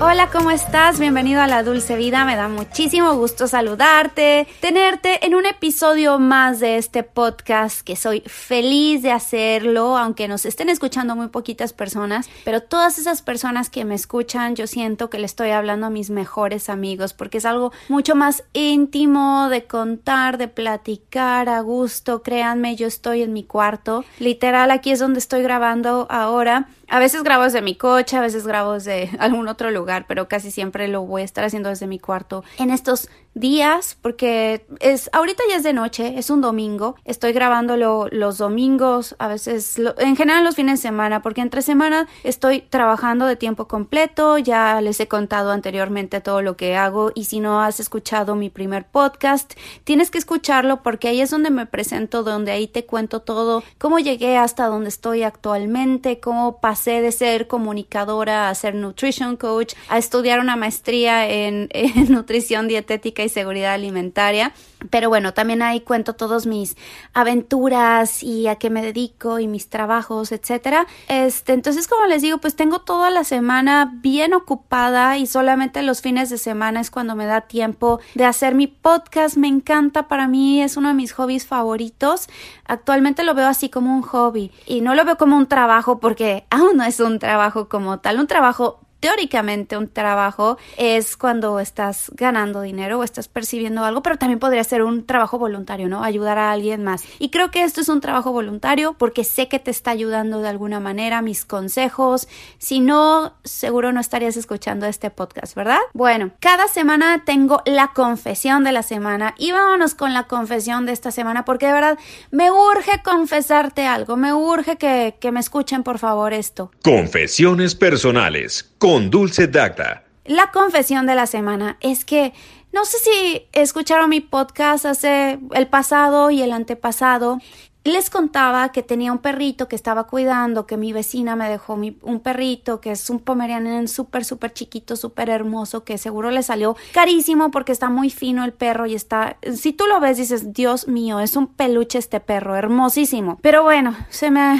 Hola, ¿cómo estás? Bienvenido a la Dulce Vida. Me da muchísimo gusto saludarte, tenerte en un episodio más de este podcast que soy feliz de hacerlo, aunque nos estén escuchando muy poquitas personas, pero todas esas personas que me escuchan, yo siento que le estoy hablando a mis mejores amigos porque es algo mucho más íntimo de contar, de platicar a gusto. Créanme, yo estoy en mi cuarto. Literal, aquí es donde estoy grabando ahora a veces grabo desde mi coche, a veces grabo desde algún otro lugar, pero casi siempre lo voy a estar haciendo desde mi cuarto. En estos días porque es ahorita ya es de noche, es un domingo. Estoy grabándolo los domingos, a veces en general los fines de semana, porque entre semana estoy trabajando de tiempo completo. Ya les he contado anteriormente todo lo que hago y si no has escuchado mi primer podcast, tienes que escucharlo porque ahí es donde me presento, donde ahí te cuento todo, cómo llegué hasta donde estoy actualmente, cómo pasé de ser comunicadora a ser nutrition coach, a estudiar una maestría en nutrición dietética y seguridad alimentaria. Pero bueno, también ahí cuento todos mis aventuras y a qué me dedico y mis trabajos, etcétera. Este, entonces, como les digo, pues tengo toda la semana bien ocupada y solamente los fines de semana es cuando me da tiempo de hacer mi podcast. Me encanta para mí, es uno de mis hobbies favoritos. Actualmente lo veo así como un hobby y no lo veo como un trabajo porque aún no es un trabajo como tal, un trabajo teóricamente un trabajo es cuando estás ganando dinero o estás percibiendo algo, pero también podría ser un trabajo voluntario, ¿no? Ayudar a alguien más. Y creo que esto es un trabajo voluntario porque sé que te está ayudando de alguna manera mis consejos. Si no, seguro no estarías escuchando este podcast, ¿verdad? Bueno, cada semana tengo la confesión de la semana y vámonos con la confesión de esta semana porque de verdad me urge confesarte algo, me urge que, que me escuchen por favor esto. Confesiones personales Dulce Dacta. La confesión de la semana es que no sé si escucharon mi podcast hace el pasado y el antepasado. Les contaba que tenía un perrito que estaba cuidando, que mi vecina me dejó un perrito que es un pomeranian súper, súper chiquito, súper hermoso, que seguro le salió carísimo porque está muy fino el perro y está, si tú lo ves dices, Dios mío, es un peluche este perro, hermosísimo. Pero bueno, se me...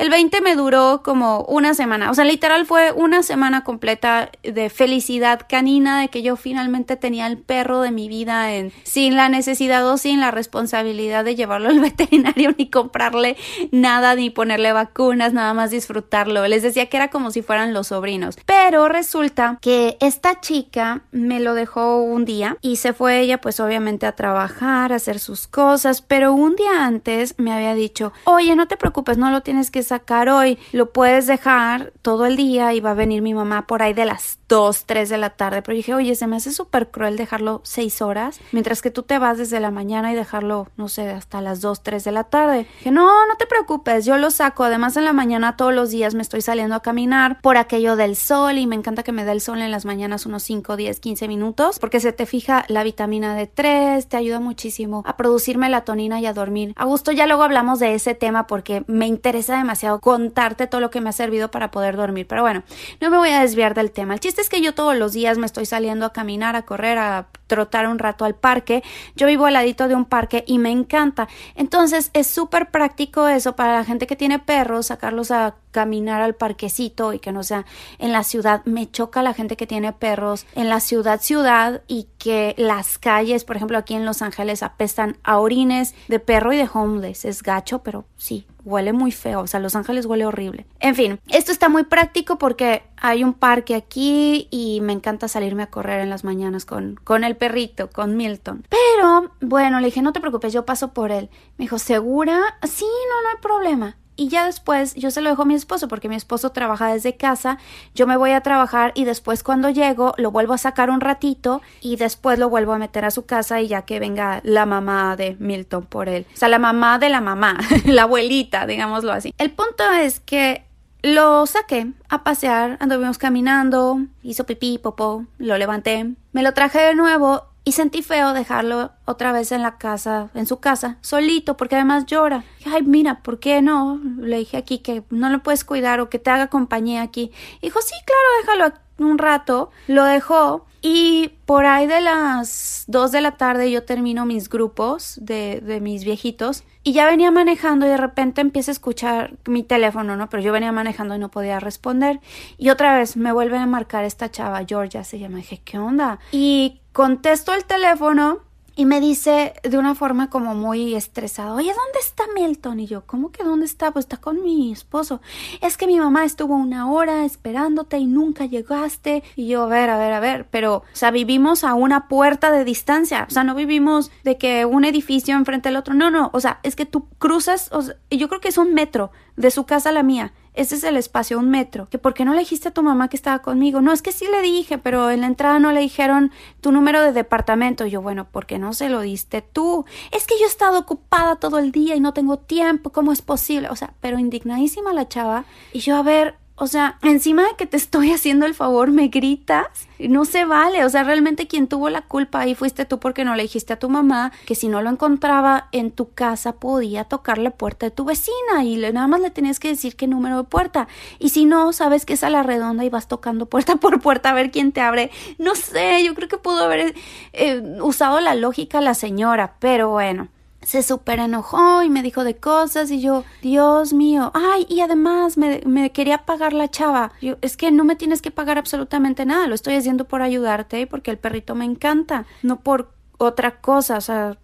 El 20 me duró como una semana, o sea, literal fue una semana completa de felicidad canina de que yo finalmente tenía el perro de mi vida en sin la necesidad o sin la responsabilidad de llevarlo al veterinario ni comprarle nada ni ponerle vacunas, nada más disfrutarlo. Les decía que era como si fueran los sobrinos. Pero resulta que esta chica me lo dejó un día y se fue ella pues obviamente a trabajar, a hacer sus cosas, pero un día antes me había dicho, "Oye, no te preocupes, no lo tienes que sacar hoy, lo puedes dejar todo el día y va a venir mi mamá por ahí de las 2, 3 de la tarde. Pero dije, oye, se me hace súper cruel dejarlo 6 horas, mientras que tú te vas desde la mañana y dejarlo, no sé, hasta las 2, 3 de la tarde. Dije, no, no te preocupes, yo lo saco. Además, en la mañana todos los días me estoy saliendo a caminar por aquello del sol y me encanta que me dé el sol en las mañanas unos 5, 10, 15 minutos, porque se te fija la vitamina D3, te ayuda muchísimo a producir melatonina y a dormir. A gusto, ya luego hablamos de ese tema porque me interesa demasiado contarte todo lo que me ha servido para poder dormir. Pero bueno, no me voy a desviar del tema. El chiste es que yo todos los días me estoy saliendo a caminar, a correr, a trotar un rato al parque. Yo vivo al ladito de un parque y me encanta. Entonces es súper práctico eso para la gente que tiene perros, sacarlos a caminar al parquecito y que no sea en la ciudad. Me choca la gente que tiene perros en la ciudad, ciudad y que las calles, por ejemplo, aquí en Los Ángeles apestan a orines de perro y de homeless. Es gacho, pero sí, huele muy feo. O sea, Los Ángeles huele horrible. En fin, esto está muy práctico porque hay un parque aquí y me encanta salirme a correr en las mañanas con, con el perrito, con Milton. Pero, bueno, le dije, no te preocupes, yo paso por él. Me dijo, ¿segura? Sí, no, no hay problema y ya después yo se lo dejo a mi esposo porque mi esposo trabaja desde casa, yo me voy a trabajar y después cuando llego lo vuelvo a sacar un ratito y después lo vuelvo a meter a su casa y ya que venga la mamá de Milton por él. O sea, la mamá de la mamá, la abuelita, digámoslo así. El punto es que lo saqué a pasear, anduvimos caminando, hizo pipí, popó, lo levanté, me lo traje de nuevo Y sentí feo dejarlo otra vez en la casa, en su casa, solito, porque además llora. Ay, mira, ¿por qué no? Le dije aquí que no lo puedes cuidar o que te haga compañía aquí. dijo, sí, claro, déjalo un rato. Lo dejó y por ahí de las 2 de la tarde yo termino mis grupos de, de, mis viejitos y ya venía manejando y de repente empiezo a escuchar mi teléfono, ¿no? Pero yo venía manejando y no podía responder. Y otra vez me vuelve a marcar esta chava, Georgia se llama. dije, ¿qué onda? Y contesto el teléfono y me dice de una forma como muy estresada, oye, ¿dónde está Milton? Y yo, ¿cómo que dónde está? Pues está con mi esposo. Es que mi mamá estuvo una hora esperándote y nunca llegaste. Y yo, a ver, a ver, a ver, pero, o sea, vivimos a una puerta de distancia. O sea, no vivimos de que un edificio enfrente del otro. No, no, o sea, es que tú cruzas, yo creo que es un metro de su casa a la mía. Ese es el espacio, un metro. Que por qué no le dijiste a tu mamá que estaba conmigo. No, es que sí le dije, pero en la entrada no le dijeron tu número de departamento. Y yo, bueno, ¿por qué no se lo diste tú? Es que yo he estado ocupada todo el día y no tengo tiempo. ¿Cómo es posible? O sea, pero indignadísima la chava. Y yo, a ver, o sea, encima de que te estoy haciendo el favor, me gritas. No se vale. O sea, realmente quien tuvo la culpa ahí fuiste tú porque no le dijiste a tu mamá que si no lo encontraba en tu casa podía tocar la puerta de tu vecina y nada más le tenías que decir qué número de puerta. Y si no, sabes que es a la redonda y vas tocando puerta por puerta a ver quién te abre. No sé, yo creo que pudo haber eh, usado la lógica la señora, pero bueno se súper enojó y me dijo de cosas y yo, Dios mío, ay, y además me, me, quería pagar la chava. Yo, es que no me tienes que pagar absolutamente nada, lo estoy haciendo por ayudarte y porque el perrito me encanta, no por otra cosa, o sea,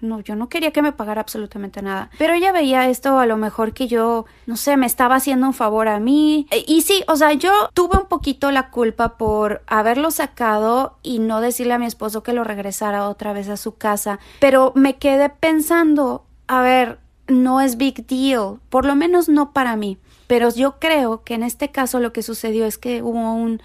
no, yo no quería que me pagara absolutamente nada. Pero ella veía esto a lo mejor que yo, no sé, me estaba haciendo un favor a mí. E, y sí, o sea, yo tuve un poquito la culpa por haberlo sacado y no decirle a mi esposo que lo regresara otra vez a su casa. Pero me quedé pensando, a ver, no es big deal, por lo menos no para mí. Pero yo creo que en este caso lo que sucedió es que hubo un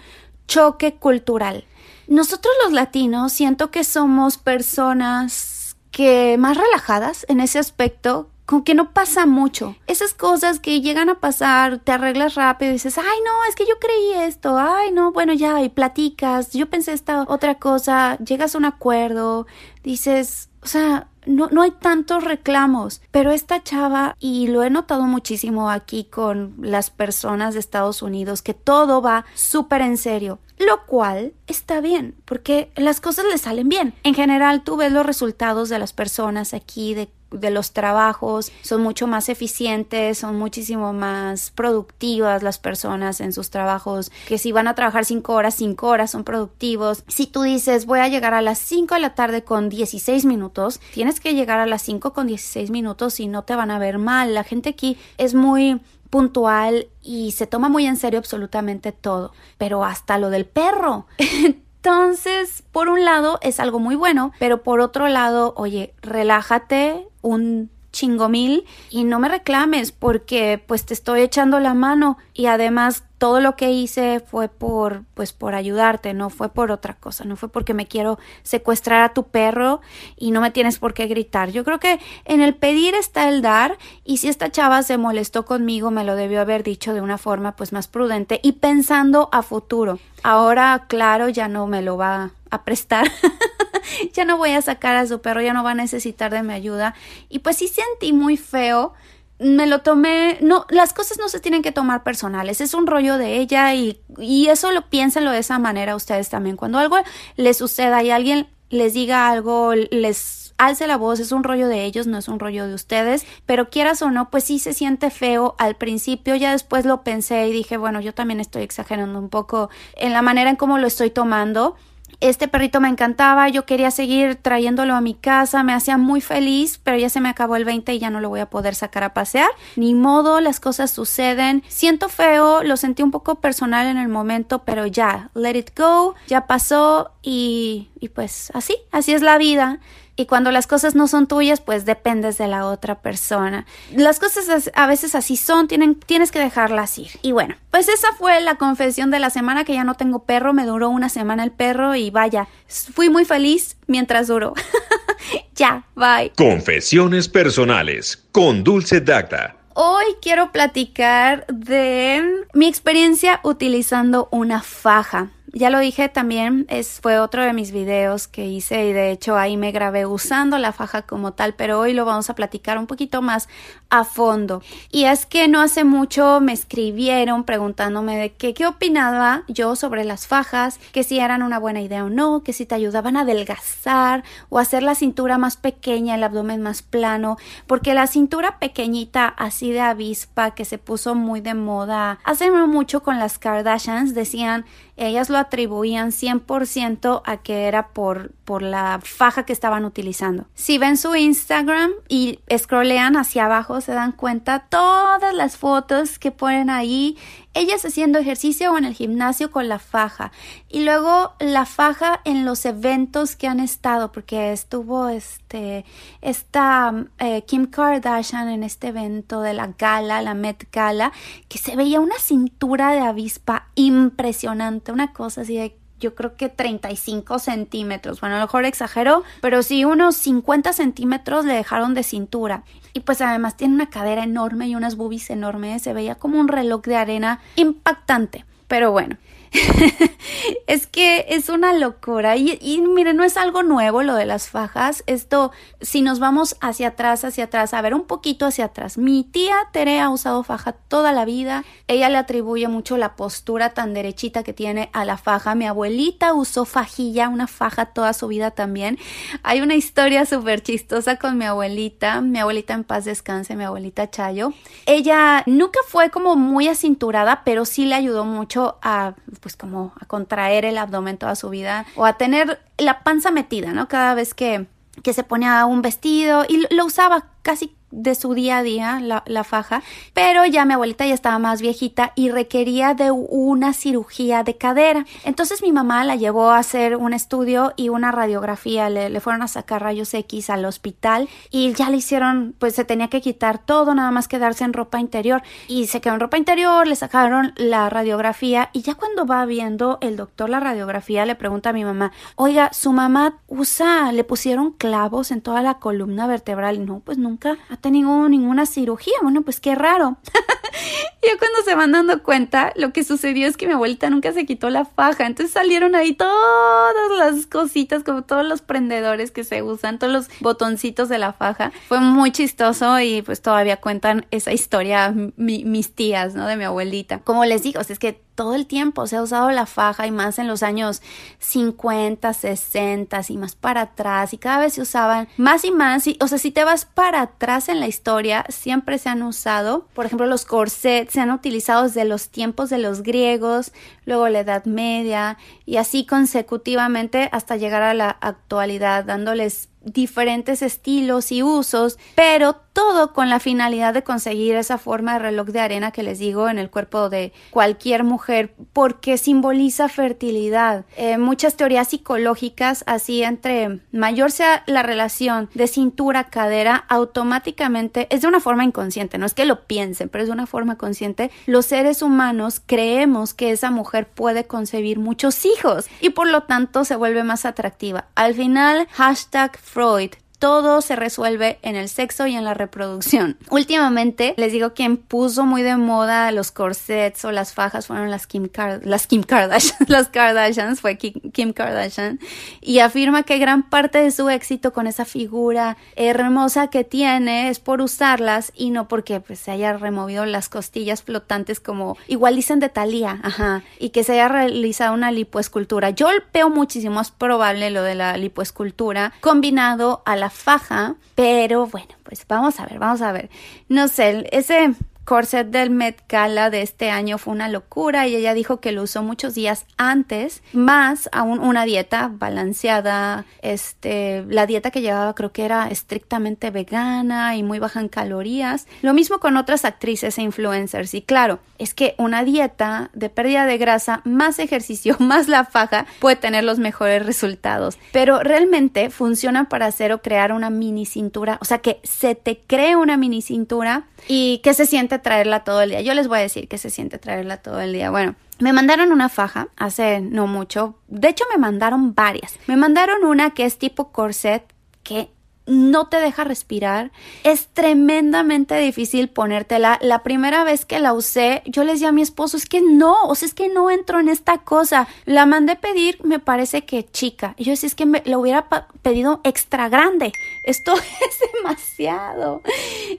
choque cultural nosotros los latinos siento que somos personas que más relajadas en ese aspecto, con que no pasa mucho. Esas cosas que llegan a pasar, te arreglas rápido y dices, ay no, es que yo creí esto, ay no, bueno ya, y platicas, yo pensé esta otra cosa, llegas a un acuerdo, dices, o sea, no, no hay tantos reclamos, pero esta chava, y lo he notado muchísimo aquí con las personas de Estados Unidos, que todo va súper en serio, lo cual está bien, porque las cosas le salen bien. En general, tú ves los resultados de las personas aquí, de de los trabajos son mucho más eficientes, son muchísimo más productivas las personas en sus trabajos, que si van a trabajar cinco horas, cinco horas son productivos. Si tú dices voy a llegar a las 5 de la tarde con 16 minutos, tienes que llegar a las 5 con 16 minutos y no te van a ver mal. La gente aquí es muy puntual y se toma muy en serio absolutamente todo, pero hasta lo del perro. Entonces, por un lado es algo muy bueno, pero por otro lado, oye, relájate un chingo mil y no me reclames porque pues te estoy echando la mano y además todo lo que hice fue por pues por ayudarte, no fue por otra cosa, no fue porque me quiero secuestrar a tu perro y no me tienes por qué gritar. Yo creo que en el pedir está el dar y si esta chava se molestó conmigo me lo debió haber dicho de una forma pues más prudente y pensando a futuro. Ahora claro ya no me lo va a prestar. ya no voy a sacar a su perro, ya no va a necesitar de mi ayuda. Y pues sí sentí muy feo. Me lo tomé, no, las cosas no se tienen que tomar personales, es un rollo de ella y, y eso lo piénsenlo de esa manera ustedes también. Cuando algo les suceda y alguien les diga algo, les alce la voz, es un rollo de ellos, no es un rollo de ustedes, pero quieras o no, pues sí se siente feo al principio, ya después lo pensé y dije, bueno, yo también estoy exagerando un poco en la manera en cómo lo estoy tomando, este perrito me encantaba, yo quería seguir trayéndolo a mi casa, me hacía muy feliz, pero ya se me acabó el 20 y ya no lo voy a poder sacar a pasear. Ni modo, las cosas suceden. Siento feo, lo sentí un poco personal en el momento, pero ya, let it go, ya pasó y, y pues así, así es la vida y cuando las cosas no son tuyas, pues dependes de la otra persona. Las cosas a veces así son, tienen, tienes que dejarlas ir. Y bueno, pues esa fue la confesión de la semana que ya no tengo perro, me duró una semana el perro y vaya, fui muy feliz mientras duró. ya, bye. Confesiones personales con Dulce Dacta. Hoy quiero platicar de mi experiencia utilizando una faja. Ya lo dije también, es, fue otro de mis videos que hice y de hecho ahí me grabé usando la faja como tal, pero hoy lo vamos a platicar un poquito más a fondo. Y es que no hace mucho me escribieron preguntándome de qué, opinaba yo sobre las fajas, que si eran una buena idea o no, que si te ayudaban a adelgazar o hacer la cintura más pequeña, el abdomen más plano, porque la cintura pequeñita así de avispa que se puso muy de moda hace mucho con las Kardashians decían ellas lo atribuían 100% a que era por, por la faja que estaban utilizando. Si ven su Instagram y scrollean hacia abajo, se dan cuenta todas las fotos que ponen ahí ellas haciendo ejercicio o en el gimnasio con la faja y luego la faja en los eventos que han estado porque estuvo este esta eh, Kim Kardashian en este evento de la gala la Met Gala que se veía una cintura de avispa impresionante una cosa así de yo creo que 35 centímetros. Bueno, a lo mejor exagero, pero sí unos 50 centímetros le dejaron de cintura. Y pues además tiene una cadera enorme y unas boobies enormes. Se veía como un reloj de arena impactante. Pero bueno, es que es una locura. Y, y miren, no es algo nuevo lo de las fajas. Esto, si nos vamos hacia atrás, hacia atrás, a ver un poquito hacia atrás. Mi tía Tere ha usado faja toda la vida. Ella le atribuye mucho la postura tan derechita que tiene a la faja. Mi abuelita usó fajilla, una faja toda su vida también. Hay una historia súper chistosa con mi abuelita. Mi abuelita en paz descanse, mi abuelita Chayo. Ella nunca fue como muy acinturada, pero sí le ayudó mucho a pues como a contraer el abdomen toda su vida o a tener la panza metida, ¿no? Cada vez que, que se ponía un vestido y lo usaba casi de su día a día, la, faja, pero ya mi abuelita ya estaba más viejita y requería de una cirugía de cadera. Entonces mi mamá la llevó a hacer un estudio y una radiografía, le, le, fueron a sacar rayos X al hospital y ya le hicieron, pues se tenía que quitar todo, nada más quedarse en ropa interior. Y se quedó en ropa interior, le sacaron la radiografía y ya cuando va viendo el doctor la radiografía le pregunta a mi mamá, oiga, su mamá usa, le pusieron clavos en toda la columna vertebral, no, pues nunca tenido ninguna cirugía. Bueno, pues qué raro. yo cuando se van dando cuenta, lo que sucedió es que mi abuelita nunca se quitó la faja. Entonces salieron ahí todas las cositas, como todos los prendedores que se usan, todos los botoncitos de la faja. Fue muy chistoso y pues todavía cuentan esa historia mis tías, ¿no? De mi abuelita. Como les digo, es que todo el tiempo se ha usado la faja y más en los años 50, 60 y más para atrás y cada vez se usaban más y más. Y, o sea, si te vas para atrás en la historia, siempre se han usado. Por ejemplo, los corsets se han utilizado desde los tiempos de los griegos, luego la Edad Media y así consecutivamente hasta llegar a la actualidad, dándoles diferentes estilos y usos, pero todo con la finalidad de conseguir esa forma de reloj de arena que les digo en el cuerpo de cualquier mujer, porque simboliza fertilidad. Eh, muchas teorías psicológicas, así entre mayor sea la relación de cintura-cadera, automáticamente es de una forma inconsciente, no es que lo piensen, pero es de una forma consciente. Los seres humanos creemos que esa mujer puede concebir muchos hijos y por lo tanto se vuelve más atractiva. Al final, hashtag Freud todo se resuelve en el sexo y en la reproducción. Últimamente, les digo, quien puso muy de moda los corsets o las fajas fueron las Kim, las Kim Kardashian, las Kardashians, fue Kim Kardashian, y afirma que gran parte de su éxito con esa figura hermosa que tiene es por usarlas y no porque pues, se haya removido las costillas flotantes como igual dicen de Thalía, ajá, y que se haya realizado una lipoescultura. Yo veo muchísimo más probable lo de la lipoescultura combinado a la faja, pero bueno, pues vamos a ver, vamos a ver. No sé, ese corset del Met Gala de este año fue una locura y ella dijo que lo usó muchos días antes, más aún una dieta balanceada, este, la dieta que llevaba creo que era estrictamente vegana y muy baja en calorías. Lo mismo con otras actrices e influencers y claro, es que una dieta de pérdida de grasa más ejercicio más la faja puede tener los mejores resultados, pero realmente funciona para hacer o crear una mini cintura, o sea que se te cree una mini cintura y que se traerla todo el día. Yo les voy a decir que se siente traerla todo el día. Bueno, me mandaron una faja hace no mucho. De hecho, me mandaron varias. Me mandaron una que es tipo corset que no te deja respirar. Es tremendamente difícil ponértela. La primera vez que la usé, yo le decía a mi esposo, es que no, o sea, es que no entro en esta cosa. La mandé pedir, me parece que chica. Yo decía, es que me la hubiera pedido extra grande. Esto es demasiado.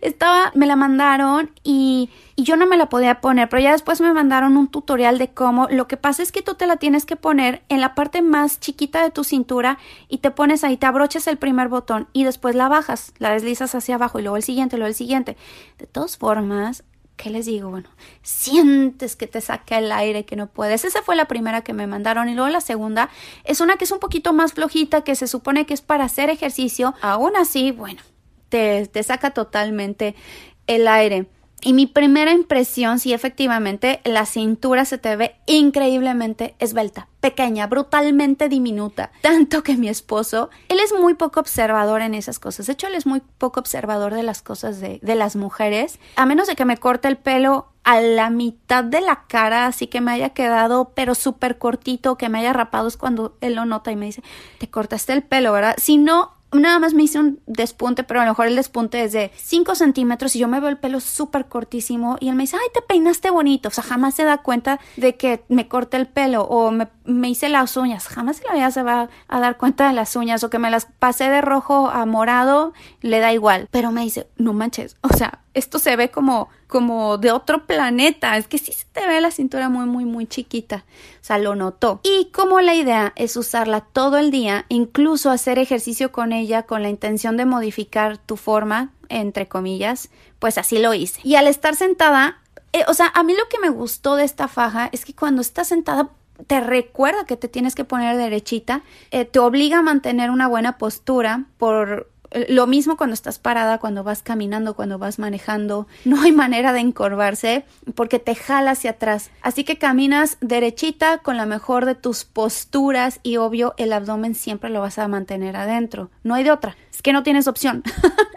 Estaba, me la mandaron y y yo no me la podía poner, pero ya después me mandaron un tutorial de cómo. Lo que pasa es que tú te la tienes que poner en la parte más chiquita de tu cintura y te pones ahí, te abrochas el primer botón y después la bajas, la deslizas hacia abajo y luego el siguiente, luego el siguiente. De todas formas, ¿qué les digo? Bueno, sientes que te saca el aire, que no puedes. Esa fue la primera que me mandaron y luego la segunda es una que es un poquito más flojita, que se supone que es para hacer ejercicio. Aún así, bueno, te, te saca totalmente el aire. Y mi primera impresión, sí, efectivamente, la cintura se te ve increíblemente esbelta, pequeña, brutalmente diminuta. Tanto que mi esposo, él es muy poco observador en esas cosas. De hecho, él es muy poco observador de las cosas de, las mujeres. A menos de que me corte el pelo a la mitad de la cara, así que me haya quedado, pero súper cortito, que me haya rapado, es cuando él lo nota y me dice, te cortaste el pelo, ¿verdad? Si no, nada más me hice un despunte, pero a lo mejor el despunte es de 5 centímetros y yo me veo el pelo súper cortísimo y él me dice, ay, te peinaste bonito. O sea, jamás se da cuenta de que me corté el pelo o me, me hice las uñas. Jamás la vida se va a dar cuenta de las uñas o que me las pasé de rojo a morado, le da igual. Pero me dice, no manches, o sea, esto se ve como, como de otro planeta. Es que sí se te ve la cintura muy, muy, muy chiquita. O sea, lo notó. Y como la idea es usarla todo el día, incluso hacer ejercicio con ella con la intención de modificar tu forma, entre comillas, pues así lo hice. Y al estar sentada, eh, o sea, a mí lo que me gustó de esta faja es que cuando estás sentada te recuerda que te tienes que poner derechita, eh, te obliga a mantener una buena postura por lo mismo cuando estás parada, cuando vas caminando, cuando vas manejando. No hay manera de encorvarse porque te jala hacia atrás. Así que caminas derechita con la mejor de tus posturas y obvio el abdomen siempre lo vas a mantener adentro. No hay de otra. Es que no tienes opción.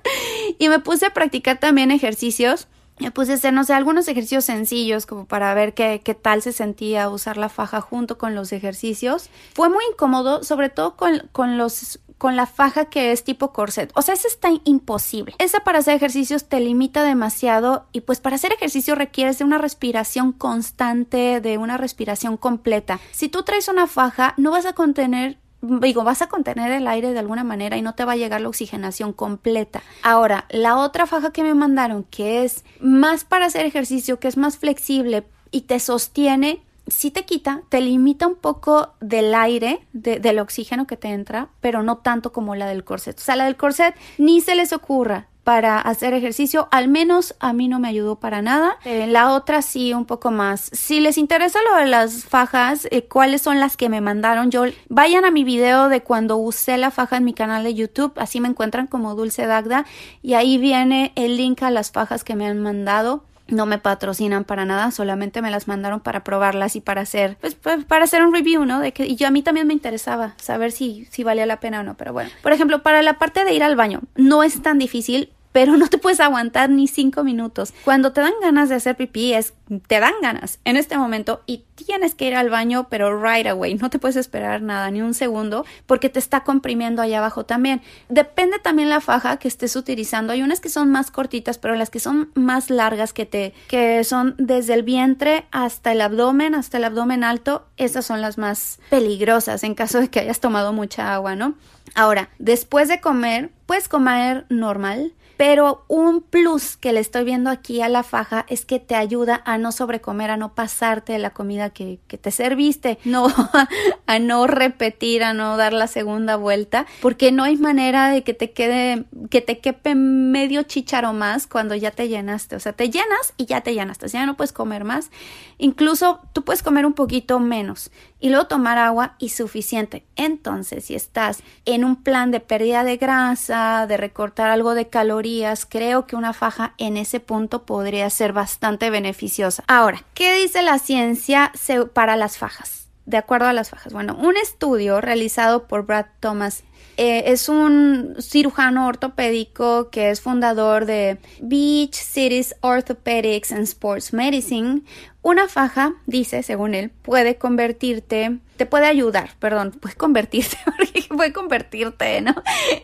y me puse a practicar también ejercicios me puse a hacer, no sé, algunos ejercicios sencillos como para ver qué, qué tal se sentía usar la faja junto con los ejercicios. Fue muy incómodo, sobre todo con, con los con la faja que es tipo corset. O sea, esa está imposible. Esa para hacer ejercicios te limita demasiado y pues para hacer ejercicio requieres de una respiración constante, de una respiración completa. Si tú traes una faja, no vas a contener digo, vas a contener el aire de alguna manera y no te va a llegar la oxigenación completa. Ahora, la otra faja que me mandaron, que es más para hacer ejercicio, que es más flexible y te sostiene, sí te quita, te limita un poco del aire, del oxígeno que te entra, pero no tanto como la del corset. O sea, la del corset ni se les ocurra para hacer ejercicio, al menos a mí no me ayudó para nada. Eh, la otra sí, un poco más. Si les interesa lo de las fajas, eh, cuáles son las que me mandaron, yo vayan a mi video de cuando usé la faja en mi canal de YouTube, así me encuentran como Dulce Dagda y ahí viene el link a las fajas que me han mandado no me patrocinan para nada, solamente me las mandaron para probarlas y para hacer, pues, para hacer un review, ¿no? De que, y yo a mí también me interesaba saber si, si valía la pena o no, pero bueno. Por ejemplo, para la parte de ir al baño, no es tan difícil, pero no te puedes aguantar ni cinco minutos. Cuando te dan ganas de hacer pipí, es, te dan ganas en este momento y tienes que ir al baño, pero right away, no te puedes esperar nada, ni un segundo, porque te está comprimiendo allá abajo también. Depende también la faja que estés utilizando. Hay unas que son más cortitas, pero las que son más largas que te, que son desde el vientre hasta el abdomen, hasta el abdomen alto, esas son las más peligrosas en caso de que hayas tomado mucha agua, ¿no? Ahora, después de comer, puedes comer normal, pero un plus que le estoy viendo aquí a la faja es que te ayuda a no sobrecomer, a no pasarte de la comida que, que te serviste, no, a no repetir, a no dar la segunda vuelta, porque no hay manera de que te quede, que te quepe medio chicharo más cuando ya te llenaste. O sea, te llenas y ya te llenaste, ya no puedes comer más. Incluso tú puedes comer un poquito menos y luego tomar agua y suficiente. Entonces, si estás en un plan de pérdida de grasa, de recortar algo de calorías, creo que una faja en ese punto podría ser bastante beneficiosa. Ahora, ¿qué dice la ciencia para las fajas? De acuerdo a las fajas. Bueno, un estudio realizado por Brad Thomas Eh, es un cirujano ortopédico que es fundador de Beach Cities Orthopedics and Sports Medicine. Una faja, dice, según él, puede convertirte, te puede ayudar, perdón, puede convertirte, puede convertirte, ¿no?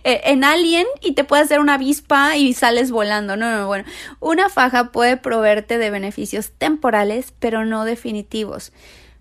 Eh, en alien y te puede hacer una avispa y sales volando. No, no, bueno. Una faja puede proveerte de beneficios temporales, pero no definitivos.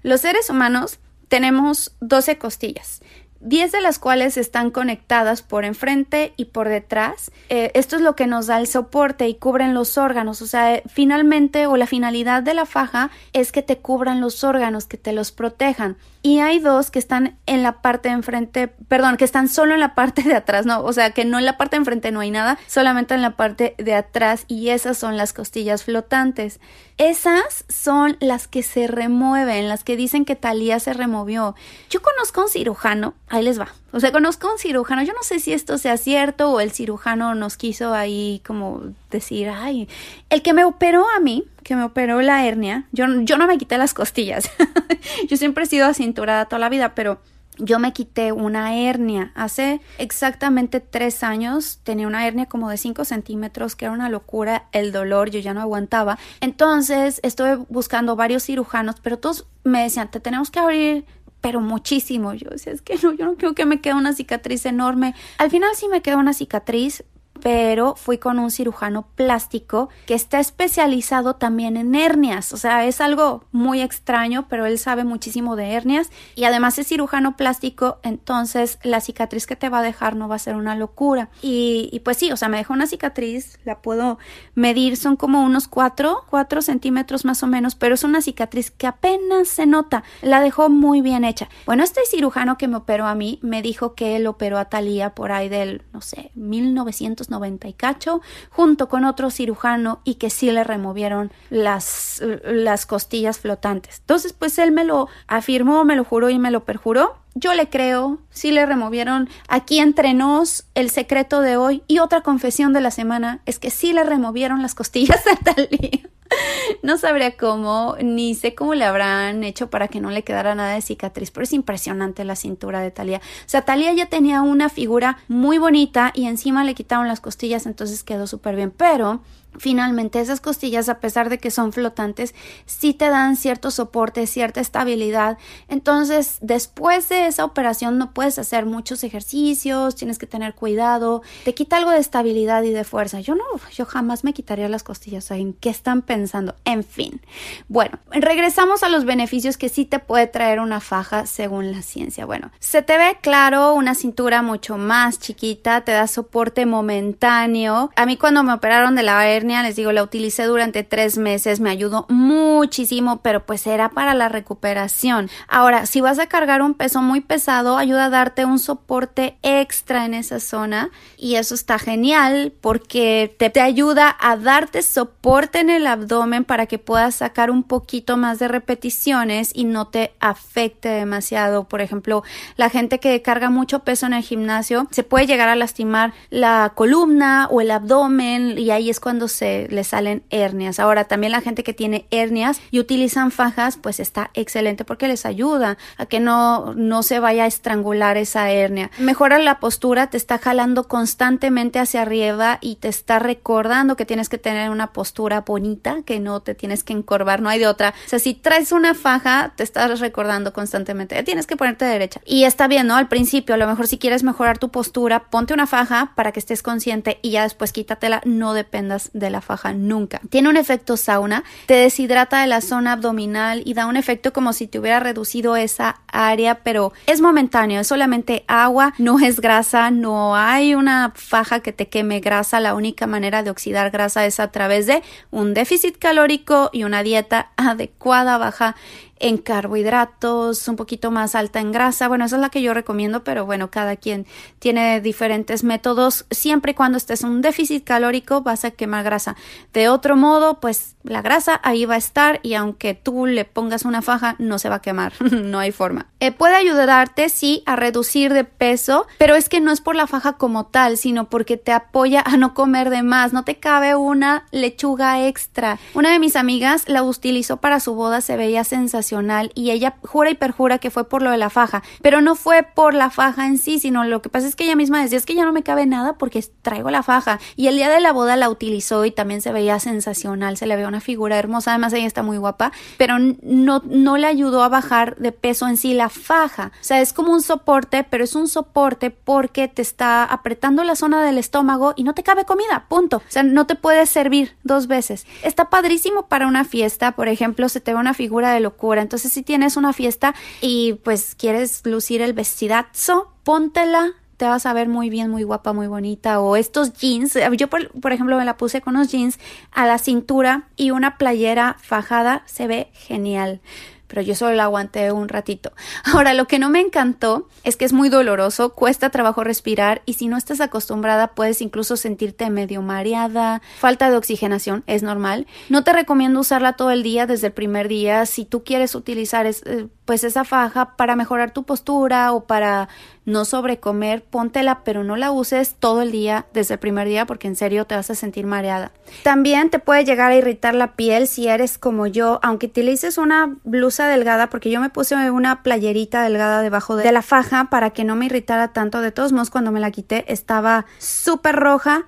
Los seres humanos tenemos 12 costillas. 10 de las cuales están conectadas por enfrente y por detrás. Eh, esto es lo que nos da el soporte y cubren los órganos. O sea, finalmente o la finalidad de la faja es que te cubran los órganos, que te los protejan y hay dos que están en la parte de enfrente, perdón, que están solo en la parte de atrás, no, o sea, que no en la parte de enfrente no hay nada, solamente en la parte de atrás y esas son las costillas flotantes. Esas son las que se remueven, las que dicen que Talía se removió. Yo conozco un cirujano, ahí les va. O sea, conozco un cirujano, yo no sé si esto sea cierto o el cirujano nos quiso ahí como decir, ay, el que me operó a mí, que me operó la hernia, yo, yo no me quité las costillas. yo siempre he sido acinturada toda la vida, pero yo me quité una hernia hace exactamente tres años. Tenía una hernia como de 5 centímetros, que era una locura el dolor, yo ya no aguantaba. Entonces estuve buscando varios cirujanos, pero todos me decían, te tenemos que abrir pero muchísimo. Yo decía, es que no, yo no quiero que me quede una cicatriz enorme. Al final sí me quedó una cicatriz, pero fui con un cirujano plástico que está especializado también en hernias. O sea, es algo muy extraño, pero él sabe muchísimo de hernias y además es cirujano plástico, entonces la cicatriz que te va a dejar no va a ser una locura. Y, pues sí, o sea, me dejó una cicatriz, la puedo medir, son como unos 4, 4 centímetros más o menos, pero es una cicatriz que apenas se nota. La dejó muy bien hecha. Bueno, este cirujano que me operó a mí me dijo que él operó a Talía por ahí del, no sé, 1900 90 y cacho, junto con otro cirujano y que sí le removieron las, las costillas flotantes. Entonces, pues él me lo afirmó, me lo juró y me lo perjuró. Yo le creo, sí le removieron. Aquí entre nos, el secreto de hoy y otra confesión de la semana es que sí le removieron las costillas a Talía. No sabría cómo, ni sé cómo le habrán hecho para que no le quedara nada de cicatriz, pero es impresionante la cintura de Talía. O sea, Talía ya tenía una figura muy bonita y encima le quitaron las costillas, entonces quedó súper bien. Pero Finalmente, esas costillas, a pesar de que son flotantes, sí te dan cierto soporte, cierta estabilidad. Entonces, después de esa operación no puedes hacer muchos ejercicios, tienes que tener cuidado, te quita algo de estabilidad y de fuerza. Yo no, yo jamás me quitaría las costillas. ¿En qué están pensando? En fin. Bueno, regresamos a los beneficios que sí te puede traer una faja según la ciencia. Bueno, se te ve claro una cintura mucho más chiquita, te da soporte momentáneo. A mí cuando me operaron de la les digo, la utilicé durante tres meses, me ayudó muchísimo, pero pues era para la recuperación. Ahora, si vas a cargar un peso muy pesado, ayuda a darte un soporte extra en esa zona y eso está genial porque te, te ayuda a darte soporte en el abdomen para que puedas sacar un poquito más de repeticiones y no te afecte demasiado. Por ejemplo, la gente que carga mucho peso en el gimnasio se puede llegar a lastimar la columna o el abdomen y ahí es cuando se le salen hernias. Ahora, también la gente que tiene hernias y utilizan fajas, pues está excelente porque les ayuda a que no, no se vaya a estrangular esa hernia. Mejora la postura, te está jalando constantemente hacia arriba y te está recordando que tienes que tener una postura bonita, que no te tienes que encorvar, no hay de otra. O sea, si traes una faja, te estás recordando constantemente, tienes que ponerte derecha. Y está bien, ¿no? Al principio, a lo mejor si quieres mejorar tu postura, ponte una faja para que estés consciente y ya después quítatela, no dependas de la faja nunca. Tiene un efecto sauna, te deshidrata de la zona abdominal y da un efecto como si te hubiera reducido esa área, pero es momentáneo, es solamente agua, no es grasa, no hay una faja que te queme grasa, la única manera de oxidar grasa es a través de un déficit calórico y una dieta adecuada, baja en carbohidratos, un poquito más alta en grasa. Bueno, esa es la que yo recomiendo, pero bueno, cada quien tiene diferentes métodos. Siempre y cuando estés en un déficit calórico vas a quemar grasa. De otro modo, pues la grasa ahí va a estar y aunque tú le pongas una faja, no se va a quemar. no hay forma. Eh, puede ayudarte, sí, a reducir de peso, pero es que no es por la faja como tal, sino porque te apoya a no comer de más. No te cabe una lechuga extra. Una de mis amigas la utilizó para su boda, se veía sensacional y ella jura y perjura que fue por lo de la faja, pero no fue por la faja en sí, sino lo que pasa es que ella misma decía es que ya no me cabe nada porque traigo la faja. Y el día de la boda la utilizó y también se veía sensacional, se le veía una figura hermosa, además ella está muy guapa, pero no, no le ayudó a bajar de peso en sí la faja. O sea, es como un soporte, pero es un soporte porque te está apretando la zona del estómago y no te cabe comida, punto. O sea, no te puedes servir dos veces. Está padrísimo para una fiesta, por ejemplo, se te ve una figura de locura. Entonces, si tienes una fiesta y pues quieres lucir el vestidazo, póntela te vas a ver muy bien, muy guapa, muy bonita. O estos jeans, yo por, ejemplo me la puse con unos jeans a la cintura y una playera fajada, se ve genial pero yo solo la aguanté un ratito. Ahora, lo que no me encantó es que es muy doloroso, cuesta trabajo respirar y si no estás acostumbrada puedes incluso sentirte medio mareada, falta de oxigenación, es normal. No te recomiendo usarla todo el día desde el primer día. Si tú quieres utilizar eh, pues esa faja para mejorar tu postura o para no sobrecomer, póntela, pero no la uses todo el día desde el primer día porque en serio te vas a sentir mareada. También te puede llegar a irritar la piel si eres como yo, aunque utilices una blusa delgada, porque yo me puse una playerita delgada debajo de la faja para que no me irritara tanto. De todos modos, cuando me la quité estaba súper roja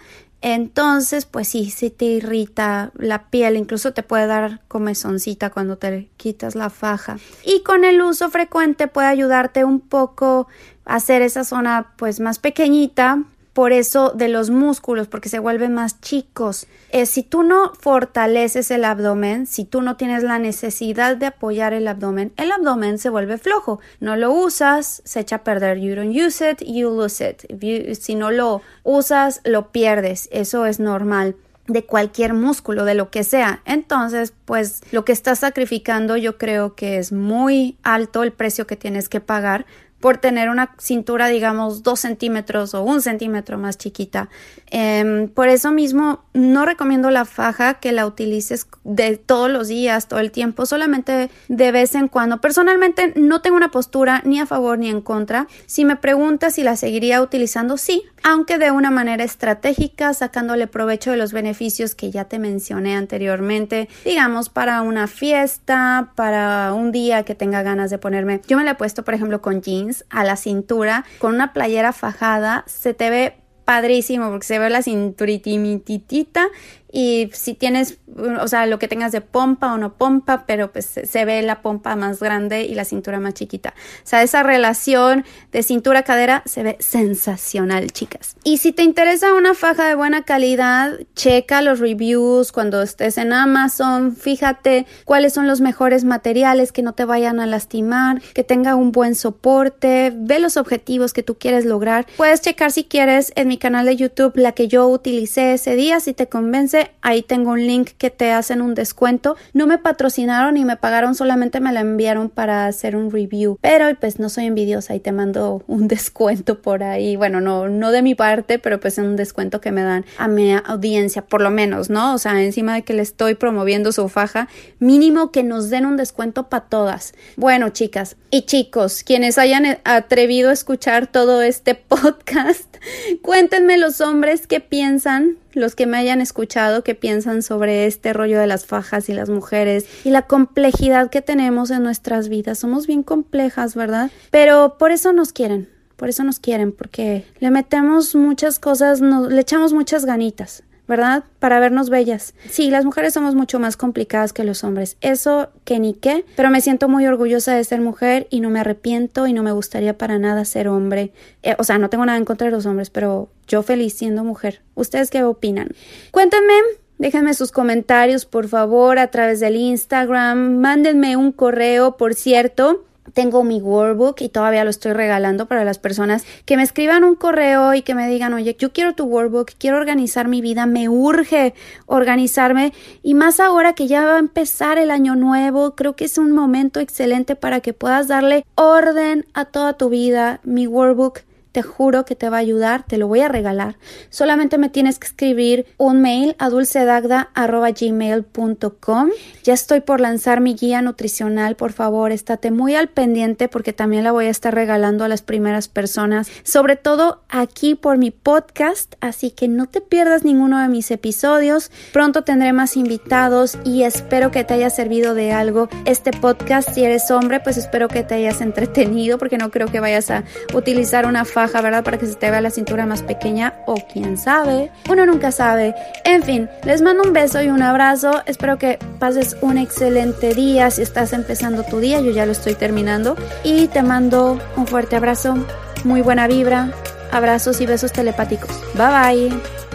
entonces, pues sí, sí te irrita la piel, incluso te puede dar comezoncita cuando te quitas la faja. Y con el uso frecuente puede ayudarte un poco a hacer esa zona pues más pequeñita por eso de los músculos, porque se vuelven más chicos. Eh, si tú no fortaleces el abdomen, si tú no tienes la necesidad de apoyar el abdomen, el abdomen se vuelve flojo. No lo usas, se echa a perder. You don't use it, you lose it. si no lo usas, lo pierdes. Eso es normal de cualquier músculo, de lo que sea. Entonces, pues lo que estás sacrificando yo creo que es muy alto el precio que tienes que pagar por tener una cintura, digamos, dos centímetros o un centímetro más chiquita. Em, por eso mismo no recomiendo la faja que la utilices de todos los días, todo el tiempo, solamente de vez en cuando. Personalmente no tengo una postura ni a favor ni en contra. Si me preguntas si la seguiría utilizando, sí, aunque de una manera estratégica, sacándole provecho de los beneficios que ya te mencioné anteriormente, digamos, para una fiesta, para un día que tenga ganas de ponerme. Yo me la he puesto, por ejemplo, con jeans a la cintura, con una playera fajada, se te ve padrísimo porque se ve la cinturitimititita y si tienes, o sea, lo que tengas de pompa o no pompa, pero pues se ve la pompa más grande y la cintura más chiquita. O sea, esa relación de cintura-cadera se ve sensacional, chicas. Y si te interesa una faja de buena calidad, checa los reviews cuando estés en Amazon, fíjate cuáles son los mejores materiales que no te vayan a lastimar, que tenga un buen soporte, ve los objetivos que tú quieres lograr. Puedes checar si quieres en mi canal de YouTube la que yo utilicé ese día, si te convence ahí tengo un link que te hacen un descuento. No me patrocinaron y me pagaron, solamente me la enviaron para hacer un review. Pero pues no soy envidiosa y te mando un descuento por ahí. Bueno, no, no de mi parte, pero pues un descuento que me dan a mi audiencia, por lo menos, ¿no? O sea, encima de que le estoy promoviendo su faja, mínimo que nos den un descuento para todas. Bueno, chicas y chicos, quienes hayan atrevido a escuchar todo este podcast, cuéntenme los hombres qué piensan los que me hayan escuchado que piensan sobre este rollo de las fajas y las mujeres y la complejidad que tenemos en nuestras vidas. Somos bien complejas, ¿verdad? Pero por eso nos quieren, por eso nos quieren, porque le metemos muchas cosas, le echamos muchas ganitas. ¿Verdad? Para vernos bellas. Sí, las mujeres somos mucho más complicadas que los hombres. Eso que ni qué, pero me siento muy orgullosa de ser mujer y no me arrepiento y no me gustaría para nada ser hombre. Eh, o sea, no tengo nada en contra de los hombres, pero yo feliz siendo mujer. ¿Ustedes qué opinan? Cuéntenme Déjenme sus comentarios, por favor, a través del Instagram. Mándenme un correo, por cierto tengo mi workbook y todavía lo estoy regalando para las personas que me escriban un correo y que me digan, oye, yo quiero tu workbook, quiero organizar mi vida, me urge organizarme y más ahora que ya va a empezar el año nuevo, creo que es un momento excelente para que puedas darle orden a toda tu vida. Mi workbook te juro que te va a ayudar, te lo voy a regalar. Solamente me tienes que escribir un mail a dulcedagda.gmail.com. Ya estoy por lanzar mi guía nutricional, por favor, estate muy al pendiente porque también la voy a estar regalando a las primeras personas, sobre todo aquí por mi podcast, así que no te pierdas ninguno de mis episodios. Pronto tendré más invitados y espero que te haya servido de algo este podcast. Si eres hombre, pues espero que te hayas entretenido porque no creo que vayas a utilizar una faja, ¿verdad? Para que se te vea la cintura más pequeña o quién sabe. Uno nunca sabe. En fin, les mando un beso y un abrazo. Espero que pases un excelente día si estás empezando tu día. Yo ya lo estoy terminando. Y te mando un fuerte abrazo, muy buena vibra, abrazos y besos telepáticos. Bye bye.